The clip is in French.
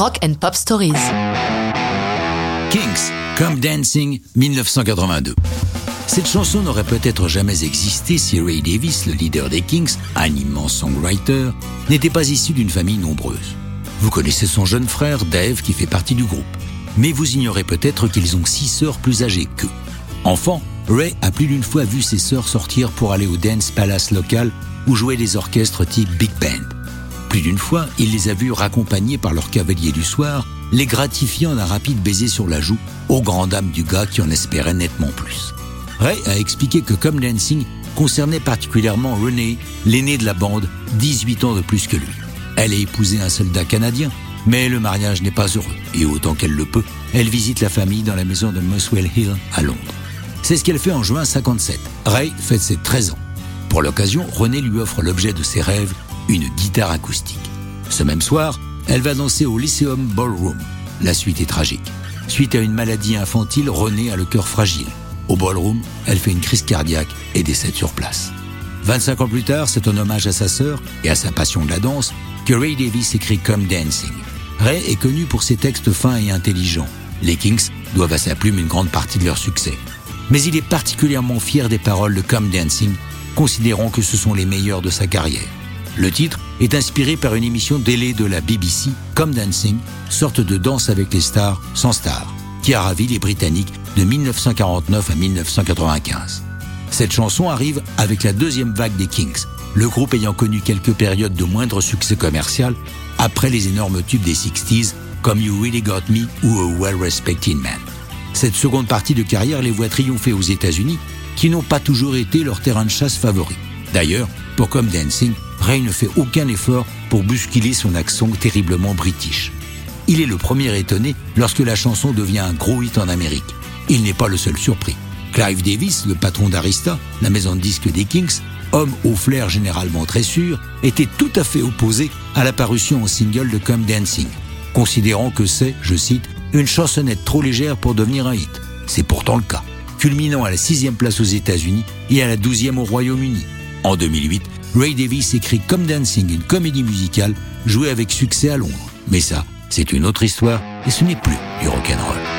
Rock and Pop Stories. Kings, Come Dancing, 1982. Cette chanson n'aurait peut-être jamais existé si Ray Davis, le leader des Kings, un immense songwriter, n'était pas issu d'une famille nombreuse. Vous connaissez son jeune frère Dave qui fait partie du groupe. Mais vous ignorez peut-être qu'ils ont six sœurs plus âgées qu'eux. Enfant, Ray a plus d'une fois vu ses sœurs sortir pour aller au Dance Palace local où jouaient des orchestres type Big Band. Plus d'une fois, il les a vus raccompagnés par leur cavalier du soir, les gratifiant d'un rapide baiser sur la joue, aux grandes dames du gars qui en espérait nettement plus. Ray a expliqué que Come Dancing concernait particulièrement Renee, l'aînée de la bande, 18 ans de plus que lui. Elle a épousé un soldat canadien, mais le mariage n'est pas heureux, et autant qu'elle le peut, elle visite la famille dans la maison de Muswell Hill à Londres. C'est ce qu'elle fait en juin 57. Ray fête ses 13 ans. Pour l'occasion, René lui offre l'objet de ses rêves, une guitare acoustique. Ce même soir, elle va danser au Lyceum Ballroom. La suite est tragique. Suite à une maladie infantile, René a le cœur fragile. Au ballroom, elle fait une crise cardiaque et décède sur place. 25 ans plus tard, c'est un hommage à sa sœur et à sa passion de la danse que Ray Davis écrit Come Dancing. Ray est connu pour ses textes fins et intelligents. Les Kings doivent à sa plume une grande partie de leur succès. Mais il est particulièrement fier des paroles de Come Dancing, considérant que ce sont les meilleures de sa carrière. Le titre est inspiré par une émission télé de la BBC, Come Dancing, sorte de danse avec les stars sans stars, qui a ravi les Britanniques de 1949 à 1995. Cette chanson arrive avec la deuxième vague des Kings, le groupe ayant connu quelques périodes de moindre succès commercial après les énormes tubes des 60s comme You Really Got Me ou A Well Respected Man. Cette seconde partie de carrière les voit triompher aux États-Unis, qui n'ont pas toujours été leur terrain de chasse favori. D'ailleurs, pour Come Dancing, Ray ne fait aucun effort pour bousculer son accent terriblement british. Il est le premier étonné lorsque la chanson devient un gros hit en Amérique. Il n'est pas le seul surpris. Clive Davis, le patron d'Arista, la maison de disques des Kings, homme au flair généralement très sûr, était tout à fait opposé à la parution en single de Come Dancing, considérant que c'est, je cite, une chansonnette trop légère pour devenir un hit. C'est pourtant le cas, culminant à la sixième place aux États-Unis et à la douzième au Royaume-Uni. En 2008, Ray Davis écrit Come Dancing, une comédie musicale jouée avec succès à Londres. Mais ça, c'est une autre histoire et ce n'est plus du rock'n'roll.